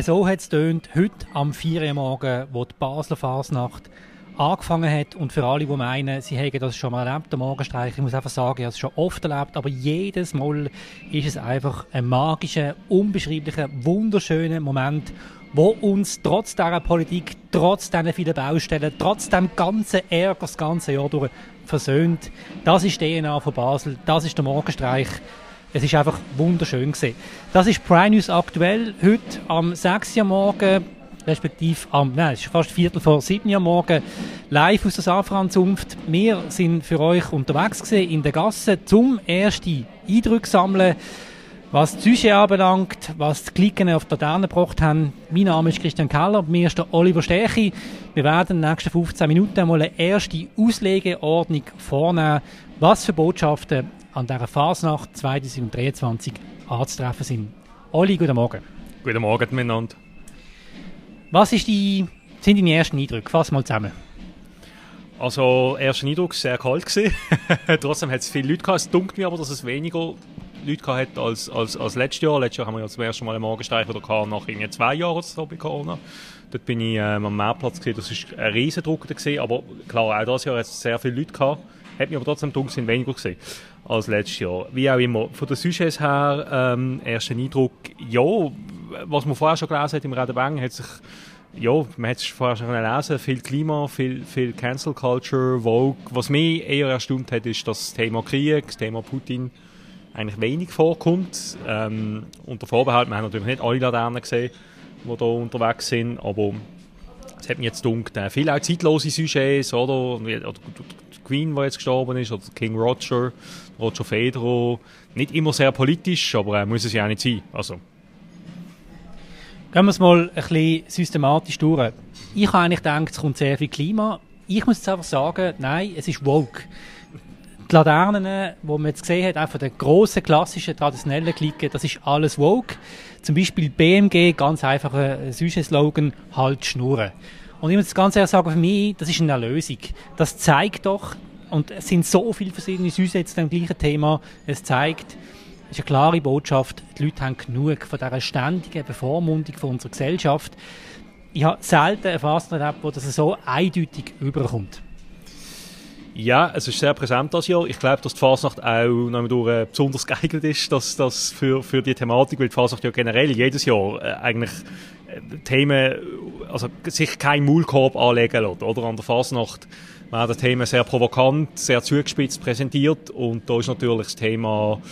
So hat es tönt heute am 4. Uhr morgen, wo die Basler Fasnacht angefangen hat. Und für alle, die meinen, sie hätten das schon mal erlebt, den Morgenstreich, ich muss einfach sagen, ich habe es schon oft erlebt, aber jedes Mal ist es einfach ein magischer, unbeschreiblicher, wunderschöner Moment, wo uns trotz dieser Politik, trotz diesen vielen Baustellen, trotz dem ganzen Ärger das ganze Jahr durch versöhnt. Das ist DNA von Basel, das ist der Morgenstreich. Es ist einfach wunderschön gesehen. Das ist Prime News aktuell. Heute am 6. Uhr morgen, respektive am, nein, es ist fast Viertel vor 7 Uhr morgen, live aus der Safran-Zunft. Wir sind für euch unterwegs gewesen in der Gasse zum ersten Eindruck sammeln. Was die Sujet anbelangt, was die Klicken auf der Laterne gebracht haben, mein Name ist Christian Keller, mir ist der Oliver Stechi. Wir werden in den nächsten 15 Minuten mal eine erste Auslegeordnung vornehmen, was für Botschaften an dieser Fasnacht 2023 anzutreffen sind. Oli, guten Morgen. Guten Morgen miteinander. Was ist die, sind deine ersten Eindrücke? Fass mal zusammen. Also, erster Eindruck war sehr kalt. Trotzdem hat es viele Leute gehabt. Es dunkelt mir aber, dass es weniger Leute gehabt als, als, als letztes Jahr. Letztes Jahr haben wir ja zum ersten Mal einen Morgenstreich wieder gehabt, nach irgendwie zwei Jahren oder so bei Corona. Dort bin ich ähm, am Meerplatz gesehen, das war ein Riesendruck gesehen, aber klar, auch dieses Jahr hat es sehr viele Leute gehabt. Hat mich aber trotzdem dunkel weniger gesehen als letztes Jahr. Wie auch immer. Von den Sujets her, ähm, erster Eindruck, ja, was man vorher schon gelesen hat im Redebang, hat sich ja, man hat es vorher schon lesen viel Klima, viel, viel Cancel Culture, Vogue. Was mich eher erstaunt hat, ist, dass das Thema Krieg, das Thema Putin eigentlich wenig vorkommt. Ähm, unter Vorbehalt, wir haben natürlich nicht alle Laternen gesehen, die da unterwegs sind, aber es hat mir jetzt gedacht, äh, viele auch zeitlose Sujets, oder? oder Queen, die jetzt gestorben ist, oder King Roger, Roger Federer. Nicht immer sehr politisch, aber äh, muss es ja auch nicht sein. Also. Gehen wir es mal ein bisschen systematisch durch. Ich habe eigentlich gedacht, es kommt sehr viel Klima. Ich muss jetzt einfach sagen, nein, es ist woke. Die Laternen, die man jetzt gesehen hat, auch von den grossen, klassischen, traditionellen Klicken, das ist alles woke. Zum Beispiel BMG, ganz einfacher Sujet-Slogan, halt schnurren. Und ich muss ganz ehrlich sagen, für mich, das ist eine Erlösung. Das zeigt doch, und es sind so viele verschiedene Sujets zu dem gleichen Thema, es zeigt, es ist eine klare Botschaft, die Leute haben genug von dieser ständigen Bevormundung von unserer Gesellschaft. Ich habe selten eine Fastnacht erlebt, wo das so eindeutig überkommt. Ja, es ist sehr präsent das Jahr. Ich glaube, dass die Fasnacht auch noch durch, äh, besonders geeignet ist, dass das für, für die Thematik, weil die Fasnacht ja generell jedes Jahr äh, eigentlich äh, Themen, also sich kein Maulkorb anlegen lässt, oder? An der Fasnacht werden Themen sehr provokant, sehr zugespitzt präsentiert und da ist natürlich das Thema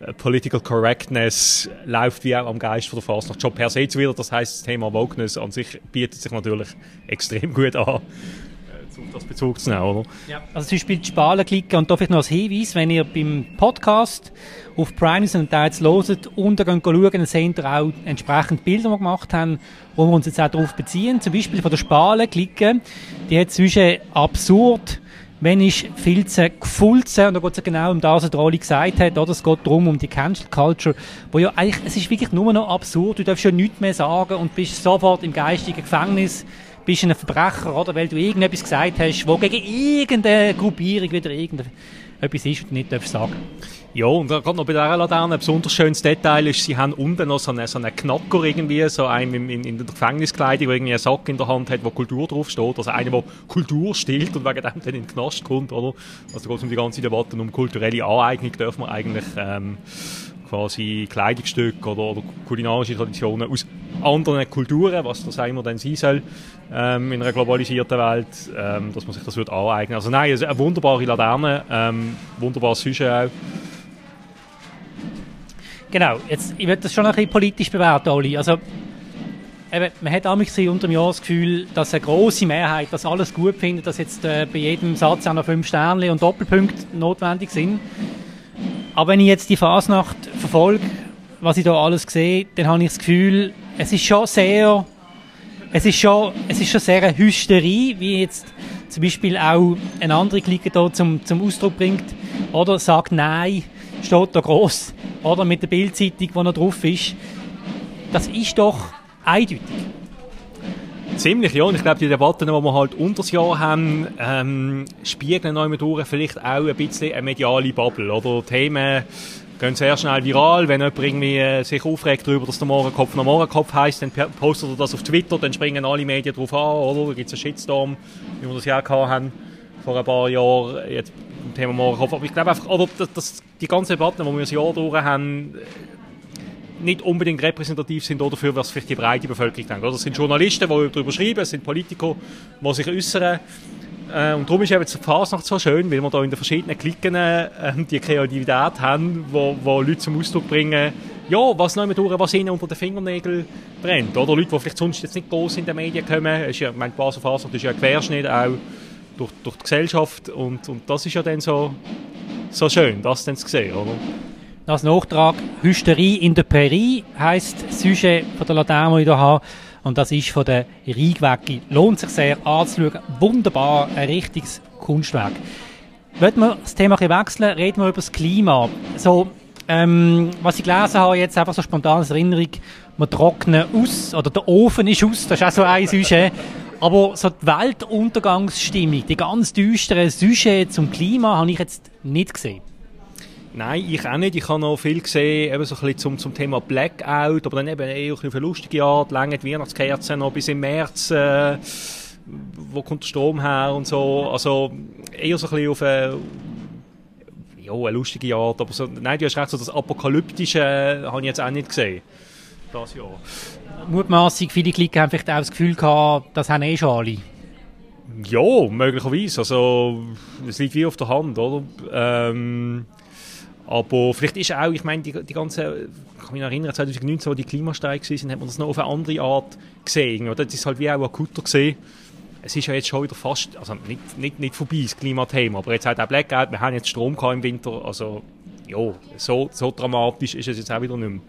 äh, Political Correctness läuft wie auch am Geist von der Fasnacht schon per se zu wieder. Das heißt, das Thema Wokeness an sich bietet sich natürlich extrem gut an auf das Bezug zu nehmen, oder? Ja, also zum Beispiel die Spalen klicken und da vielleicht noch als Hinweis, wenn ihr beim Podcast auf Prime und da jetzt hört, unten gehen schauen, dann seht ihr auch entsprechend Bilder, die wir gemacht haben, wo wir uns jetzt auch darauf beziehen. Zum Beispiel von der Spalen klicken, die hat zwischen absurd, wenn ich viel zu gefulzen, und da geht es ja genau um das, was der Oli gesagt hat, oder? Es geht darum, um die Cancel Culture, wo ja eigentlich, es ist wirklich nur noch absurd, du darfst ja nichts mehr sagen und bist sofort im geistigen Gefängnis bist ein Verbrecher, oder? Weil du irgendetwas gesagt hast, wo gegen irgendeine Gruppierung wieder irgendetwas ist, und du nicht darfst sagen. Ja, und gerade noch bei dieser Laterne ein besonders schönes Detail ist, sie haben unten noch so einen, so einen Knacker irgendwie, so einen in, in, der Gefängniskleidung, der irgendwie einen Sack in der Hand hat, wo Kultur draufsteht. Also einer, der Kultur stillt und wegen dem dann in den Knast kommt, oder? Also da geht es um die ganze Debatte um kulturelle Aneignung, dürfen wir eigentlich ähm, quasi Kleidungsstücke oder, oder, kulinarische Traditionen aus anderen Kulturen, was das immer dann sein soll, ähm, in einer globalisierten Welt, ähm, dass man sich das wird aneignen. Also nein, eine wunderbare Laterne, ähm, wunderbares Sujet auch. Genau, jetzt, ich würde das schon ein bisschen politisch bewerten, Oli. Also, eben, man hat damals unter dem Jahr das Gefühl, dass eine große Mehrheit das alles gut findet, dass jetzt äh, bei jedem Satz auch noch fünf Sterne und Doppelpunkte notwendig sind. Aber wenn ich jetzt die Fasnacht verfolge, was ich da alles sehe, dann habe ich das Gefühl, es ist schon sehr, es ist schon, es ist schon sehr eine Hysterie, wie jetzt zum Beispiel auch eine andere Clique da zum, zum Ausdruck bringt, oder sagt Nein, steht da groß, oder mit der Bildzeitung, wo noch drauf ist. Das ist doch eindeutig. Ziemlich, ja. Und ich glaube, die Debatten, die wir halt unter das Jahr haben, ähm, spiegeln noch durch vielleicht auch ein bisschen eine mediale Bubble. Oder Themen gehen sehr schnell viral. Wenn jemand irgendwie äh, sich aufregt darüber, dass der Morgenkopf noch Morgenkopf heisst, dann postet er das auf Twitter, dann springen alle Medien drauf an, oder? Da gibt es einen Shitstorm, wie wir das ja gehabt haben vor ein paar Jahren, jetzt beim Thema Morgenkopf. Aber ich glaube einfach, oder, dass, dass die ganzen Debatten, die wir das Jahr durch haben, nicht unbedingt repräsentativ sind dafür, was vielleicht die breite Bevölkerung denkt. Das sind Journalisten, die darüber schreiben, es sind Politiker, die sich äußern. Äh, und darum ist eben die Fasnacht so schön, weil wir da in den verschiedenen Klicken äh, die Kreativität haben, wo, wo Leute zum Ausdruck bringen, ja, was noch durch, was ihnen unter den Fingernägeln brennt. Oder Leute, die vielleicht sonst jetzt nicht groß in den Medien kommen. Ist ja, ich meine, die Basel Fasnacht ist ja ein Querschnitt auch durch, durch die Gesellschaft und, und das ist ja dann so, so schön, das dann zu sehen, oder? Als Nachtrag Hysterie in der Prärie heisst das Sujet von der Laterne, die ich hier habe. Und das ist von der Riegwecke. Lohnt sich sehr anzuschauen. Wunderbar, ein richtiges Kunstwerk. Wollen wir das Thema wechseln, reden wir über das Klima. So, ähm, was ich gelesen habe, jetzt einfach so spontan als Erinnerung, wir trocknen aus, oder der Ofen ist aus, das ist auch so ein Sujet. Aber so die Weltuntergangsstimmung, die ganz düsteren Sujets zum Klima, habe ich jetzt nicht gesehen. Nein, ich auch nicht. Ich habe noch viel gesehen, eben so ein bisschen zum, zum Thema Blackout, aber dann eben eher auf eine lustige Art, lange die Weihnachtskerzen noch bis im März, äh, wo kommt der Strom her und so. Also eher so ein bisschen auf eine, ja, eine lustige Art, aber so, nein, du hast recht, so das Apokalyptische äh, habe ich jetzt auch nicht gesehen. Das Jahr. Mutmaßig, viele Klicken haben vielleicht auch das Gefühl gehabt, das haben eh schon alle. Ja, möglicherweise. Also, es liegt wie auf der Hand, oder? Ähm, aber vielleicht ist auch, ich meine, die, die ganze, ich kann mich erinnern, 2019, wo die Klimastreik waren, hat man das noch auf eine andere Art gesehen. Oder? Das ist halt wie auch akuter gesehen. Es ist ja jetzt schon wieder fast, also nicht, nicht, nicht vorbei, das Klimathema, aber jetzt hat auch Blackout, wir haben jetzt Strom im Winter, also ja, so, so dramatisch ist es jetzt auch wieder nicht mehr.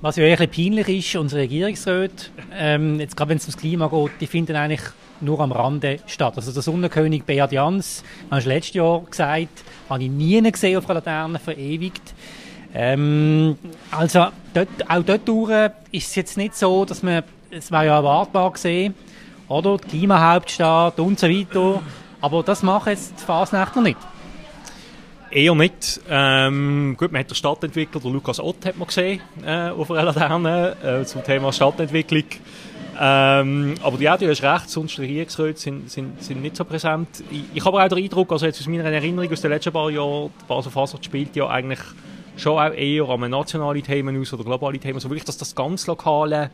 Was ja ein bisschen peinlich ist, unsere Regierungsräte, ähm, jetzt gerade wenn es ums Klima geht, die finden eigentlich nur am Rande statt. Also der Sonnenkönig Beat Jans, hast du letztes Jahr gesagt, habe ich nie gesehen auf einer Laterne verewigt. Ähm, also dort, auch dort durch ist es jetzt nicht so, dass man, es war ja erwartbar gesehen, oder? Die Klimahauptstadt und so weiter. Aber das machen jetzt die Fasnächter nicht. Eher nicht. Ähm, gut, man hat den Stadtentwickler, der Lukas Ott, hat man gesehen äh, auf einer Laterne äh, zum Thema Stadtentwicklung. Ähm, aber ja, du hast recht, sonst die Regierungsräte sind, sind, sind nicht so präsent. Ich, ich habe auch den Eindruck, also jetzt aus meiner Erinnerung aus den letzten paar Jahren, die Basel Fasnacht spielt ja eigentlich schon auch eher an nationale Themen aus oder globale Themen. So wirklich, dass das ganz Lokale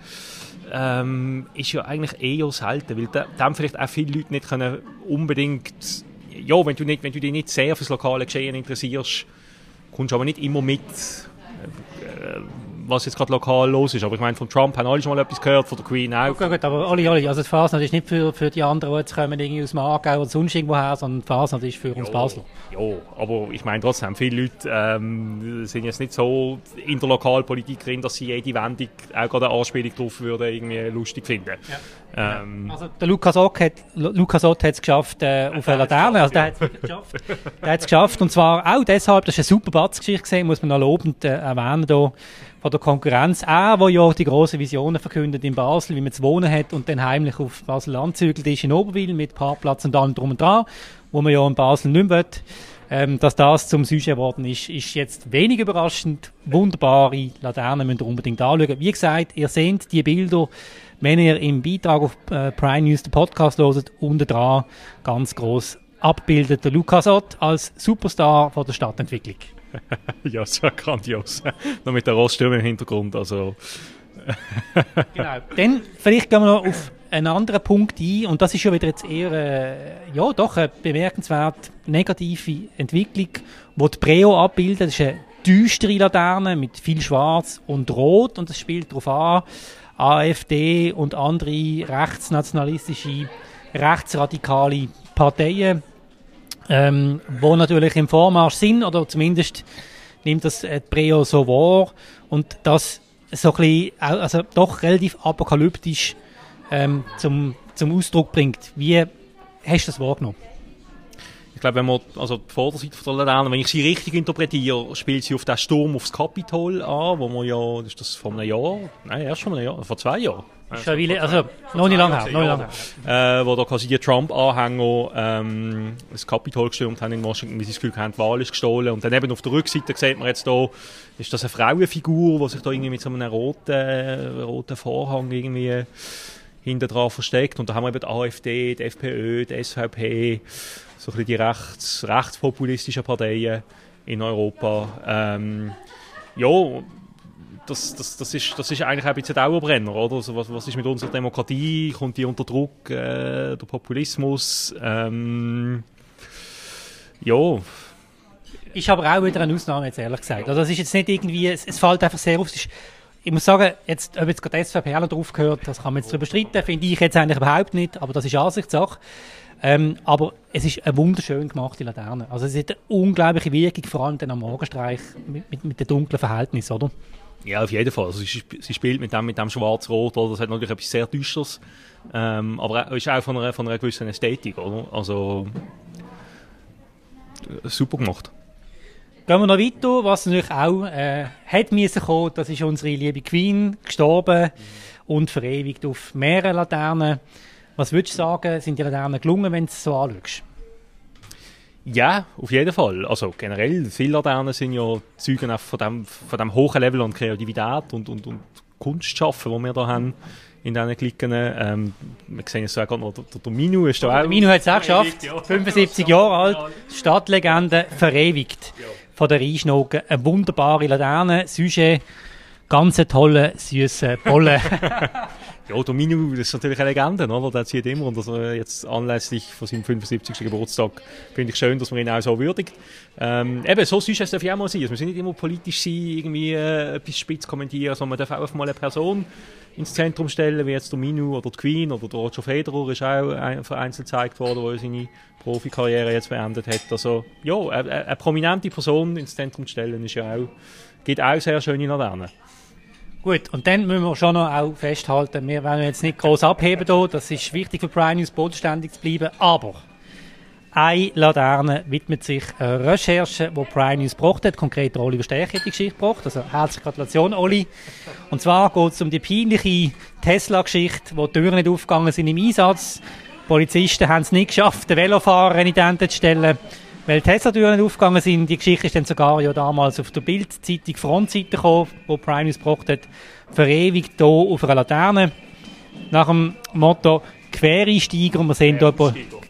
ähm, ist ja eigentlich eher selten, weil dann vielleicht auch viele Leute nicht können unbedingt, ja, wenn du, nicht, wenn du dich nicht sehr für das lokale Geschehen interessierst, kommst du aber nicht immer mit. Äh, was jetzt gerade lokal los ist. Aber ich meine, von Trump haben alle schon mal etwas gehört, von der Queen auch. Gut, gut, aber alle, alle. Also die Fasnacht ist nicht für, für die anderen, die jetzt kommen, irgendwie aus dem Aargau oder sonst irgendwo her, sondern die Fasnacht ist für uns Basel. Ja, aber ich meine trotzdem, viele Leute ähm, sind jetzt nicht so in der Lokalpolitik drin, dass sie jede Wendung, auch gerade eine Anspielung drauf würden, irgendwie lustig finden. Ja. Ähm, also der Lukas Ott hat Lukas Ott es geschafft äh, auf einer Laterne, also der hat es geschafft. der hat es geschafft und zwar auch deshalb, das ist eine super Batzgeschichte gesehen, muss man noch lobend äh, erwähnen hier von der Konkurrenz. Er, der ja die grossen Visionen verkündet in Basel, wie man zu wohnen hat und dann heimlich auf Basel anzügelt ist in Oberwil mit Parkplatz und allem drum und dran, wo man ja in Basel nicht mehr will. Ähm, dass das zum Sujet geworden ist, ist jetzt wenig überraschend. Wunderbare Laternen müsst ihr unbedingt anschauen. Wie gesagt, ihr seht die Bilder, wenn ihr im Beitrag auf äh, Prime News den Podcast hört, unten dran ganz groß abbildet der Lukas Ott als Superstar von der Stadtentwicklung. ja, es war grandios. noch mit der Roststürme im Hintergrund. Also. genau. Dann vielleicht gehen wir noch auf einen anderen Punkt ein und das ist ja wieder jetzt eher äh, ja doch eine bemerkenswert negative Entwicklung, wo die Preo abbildet. Das ist eine düstere Laterne mit viel Schwarz und Rot und das spielt darauf an, AfD und andere rechtsnationalistische, rechtsradikale Parteien ähm, wo natürlich im Vormarsch sind, oder zumindest nimmt das äh, Preo so wahr und das so ein bisschen, also doch relativ apokalyptisch ähm, zum, zum Ausdruck bringt. Wie hast du das wahrgenommen? Ich glaube, wenn man, also die Vorderseite von der wenn ich sie richtig interpretiere, spielt sie auf den Sturm aufs Kapitol an, wo man ja, das ist das vor einem Jahr, nein, erst vor einem Jahr, vor zwei Jahren, Schon eine Weile, also noch nicht lange her, noch nicht lange. Äh, wo da quasi die Trump-Anhänger ähm, das Kapitol gestürmt haben in Washington, wie sie das Gefühl haben, die Wahl ist gestohlen. Und dann eben auf der Rückseite sieht man jetzt da, ist das eine Frauenfigur, die sich da irgendwie mit so einem roten, roten Vorhang irgendwie hinter dran versteckt. Und da haben wir eben die AfD, die FPÖ, die SVP, so ein bisschen die rechts, rechtspopulistischen Parteien in Europa. Ähm, ja, das, das, das, ist, das ist eigentlich ein bisschen Dauerbrenner, oder? Also was, was ist mit unserer Demokratie? Kommt die unter Druck? Äh, der Populismus? Ähm, ja. Ist aber auch wieder eine Ausnahme, jetzt ehrlich gesagt. Also, das ist jetzt nicht irgendwie, es, es fällt einfach sehr auf. Es ist, ich muss sagen, jetzt, ob jetzt gerade SVP auch drauf gehört, das kann man jetzt darüber streiten, finde ich jetzt eigentlich überhaupt nicht, aber das ist Ansichtssache. Ähm, aber es ist eine wunderschön gemachte Laterne. Also es hat eine unglaubliche Wirkung, vor allem dann am Morgenstreich mit, mit, mit dem dunklen Verhältnis, oder? Ja, auf jeden Fall. Also sie, sie spielt mit dem, mit dem Schwarz-Rot, oder? Das hat natürlich etwas sehr Düsteres. Ähm, aber ist auch von einer, von einer gewissen Ästhetik, oder? Also, super gemacht. Gehen wir noch weiter, was natürlich auch äh, hat müssen kommen, das ist unsere liebe Queen, gestorben und verewigt auf mehreren Laternen. Was würdest du sagen, sind die Laternen gelungen, wenn du es so anschaust? Ja, auf jeden Fall. Also generell, viele Laternen sind ja Zeugen von dem, von dem hohen Level an Kreativität und, und, und Kunstschaffen, die wir da haben in diesen Klicken. Ähm, wir sehen es sogar noch, der, der Minu ist da auch... Der Minu hat es auch geschafft, 75 Jahre alt, Stadtlegende, verewigt von der Rheinschnogen. Eine wunderbare Laterne, Sujet, ganz tolle, süße Bolle. Ja, Domino, das ist natürlich eine Legende, oder? Der zieht immer und also jetzt anlässlich von seinem 75. Geburtstag finde ich schön, dass man ihn auch so würdigt. Ähm, eben, so sonst darf ja auch mal sein. Also wir sind nicht immer politisch sein, irgendwie äh, etwas spitz kommentieren, sondern man darf auch mal eine Person ins Zentrum stellen, wie jetzt Domino oder die Queen oder der Roger Federer ist auch vereinzelt gezeigt worden, wo er seine Profikarriere jetzt beendet hat. Also, ja, eine, eine prominente Person ins Zentrum zu stellen, ist ja auch, geht auch sehr schön in Laterne. Gut, und dann müssen wir schon noch auch festhalten, wir werden jetzt nicht groß abheben hier, das ist wichtig für Prime News, bodenständig zu bleiben, aber eine Laterne widmet sich einer Recherche, die Prime News gebracht hat, konkret Oliver Stärk hat die Geschichte gebracht, also herzliche Gratulation, Oli. Und zwar geht es um die peinliche Tesla-Geschichte, wo die Türen nicht aufgegangen sind im Einsatz. Die Polizisten haben es nicht geschafft, den Velofahrer in Ident zu stellen weil Tesla-Türen aufgegangen sind. Die Geschichte ist dann sogar ja damals auf der Bild-Zeitung Frontseite gekommen, wo Prime News gebracht hat, verewigt hier auf einer Laterne. Nach dem Motto Quereinsteiger und wir sehen hier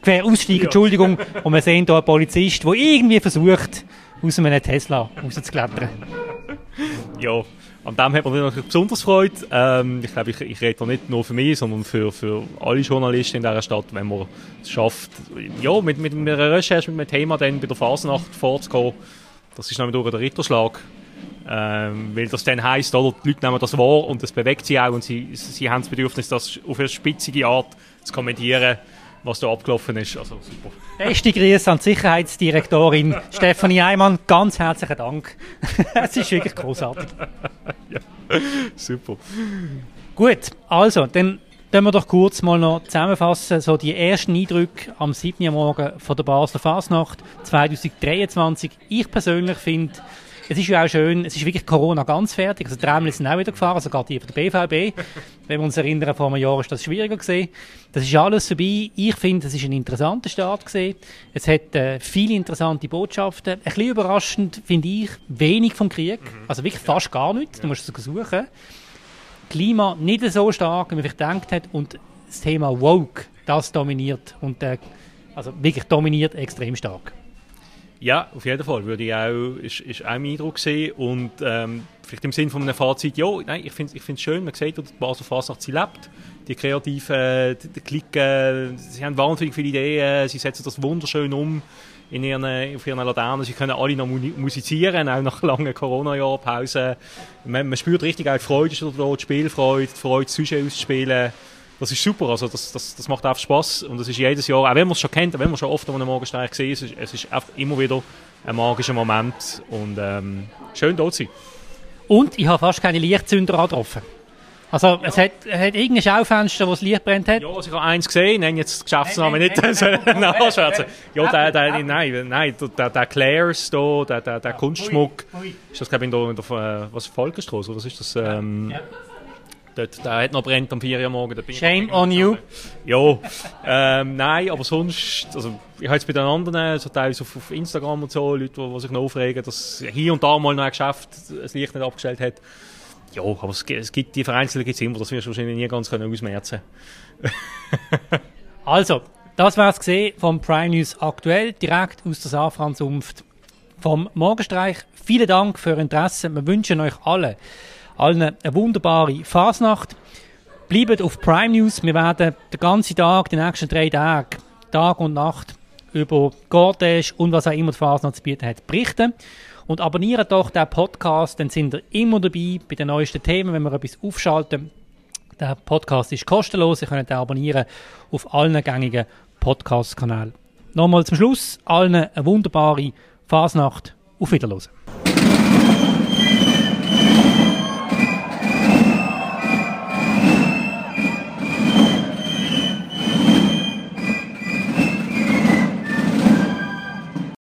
Queraussteiger, Entschuldigung, und wir sehen hier einen Polizist, der irgendwie versucht, aus einem Tesla rauszuklettern. Ja, an dem hat man natürlich besonders Freude. Ähm, ich glaube, ich, ich rede nicht nur für mich, sondern für, für alle Journalisten in dieser Stadt, wenn man es schafft, ja, mit, mit einer Recherche, mit einem Thema dann bei der Phasenacht vorzukommen. Das ist nämlich durch den Ritterschlag. Ähm, weil das dann heisst, oder, die Leute nehmen das wahr und das bewegt sie auch und sie, sie haben das Bedürfnis, das auf eine spitzige Art zu kommentieren was da abgelaufen ist. Also super. Beste Grüße an die Sicherheitsdirektorin Stefanie Eimann. Ganz herzlichen Dank. es ist wirklich großartig. ja, super. Gut, also, dann können wir doch kurz mal noch zusammenfassen, so die ersten Eindrücke am 7. Morgen von der Basler Fasnacht 2023. Ich persönlich finde, es ist ja auch schön, es ist wirklich Corona ganz fertig. Also die Rämel sind auch wieder gefahren, also gerade die von der BVB. Wenn wir uns erinnern, vor einem Jahr ist das schwieriger gewesen. Das ist alles vorbei. Ich finde, es ist ein interessanter Start gewesen. Es hat äh, viele interessante Botschaften. Ein bisschen überraschend finde ich wenig vom Krieg. Mhm. Also wirklich fast gar nichts. Du musst es suchen. Klima nicht so stark, wie man vielleicht gedacht hat. Und das Thema Woke, das dominiert. Und äh, also wirklich dominiert extrem stark. Ja, auf jeden Fall. Würde ich auch, ist, ist auch mein Eindruck gesehen. Und ähm, vielleicht im Sinne von einem Fazit, ja, nein, ich finde es ich schön, man sieht, dass die Basel Fasnacht, sie lebt. Die kreativen die, die Klicken, sie haben wahnsinnig viele Ideen, sie setzen das wunderschön um in ihren, auf ihren Laternen. Sie können alle noch musizieren, auch nach langen Corona-Jahrpausen. Man, man spürt richtig auch die Freude, die Spielfreude, die Freude, Sujet auszuspielen das ist super, also das, das, das macht einfach Spaß und das ist jedes Jahr, auch wenn man es schon kennt, auch wenn man schon oft an einem gesehen ist, es ist einfach immer wieder ein magischer Moment und ähm, schön dort zu sein. Und ich habe fast keine Lichtzünder getroffen. Also ja. es hat, es hat irgendein Schaufenster, wo das Licht brennt hat. Ja, also ich habe eins gesehen, nenne jetzt Geschäftsnamen nicht nachschwärzen. Ja, der, der, nein, nein, der, der Clairs da, der, der, der Kunstschmuck, ist das glaube ich in der, in der was Volkerstraße, oder was ist das? Ähm, ja. Dort, der hat noch brennt am 4 Uhr morgen. Shame on you. Ja, ähm, nein, aber sonst, also ich habe jetzt bei den anderen, so teilweise auf, auf Instagram und so, Leute, die, sich noch aufregen, dass hier und da mal noch ein Geschäft das Licht nicht abgestellt hat. Ja, aber es, es gibt die Vereinzelten gibt es immer, das wirst du wahrscheinlich nie ganz können ausmerzen. also, das war es gesehen vom Prime News aktuell, direkt aus der Safranzunft vom Morgenstreich. Vielen Dank für Ihr Interesse. Wir wünschen euch alle, allen eine wunderbare Fasnacht. Bleibt auf Prime News. Wir werden den ganzen Tag, die nächsten drei Tage, Tag und Nacht über Cortège und was auch immer die Fasnacht zu bieten hat, berichten. Und abonniert doch den Podcast, dann sind ihr immer dabei bei den neuesten Themen, wenn wir etwas aufschalten. Der Podcast ist kostenlos, ihr könnt ihn abonnieren auf allen gängigen Podcast-Kanälen. Nochmal zum Schluss, allen eine wunderbare Fasnacht. Auf Wiedersehen.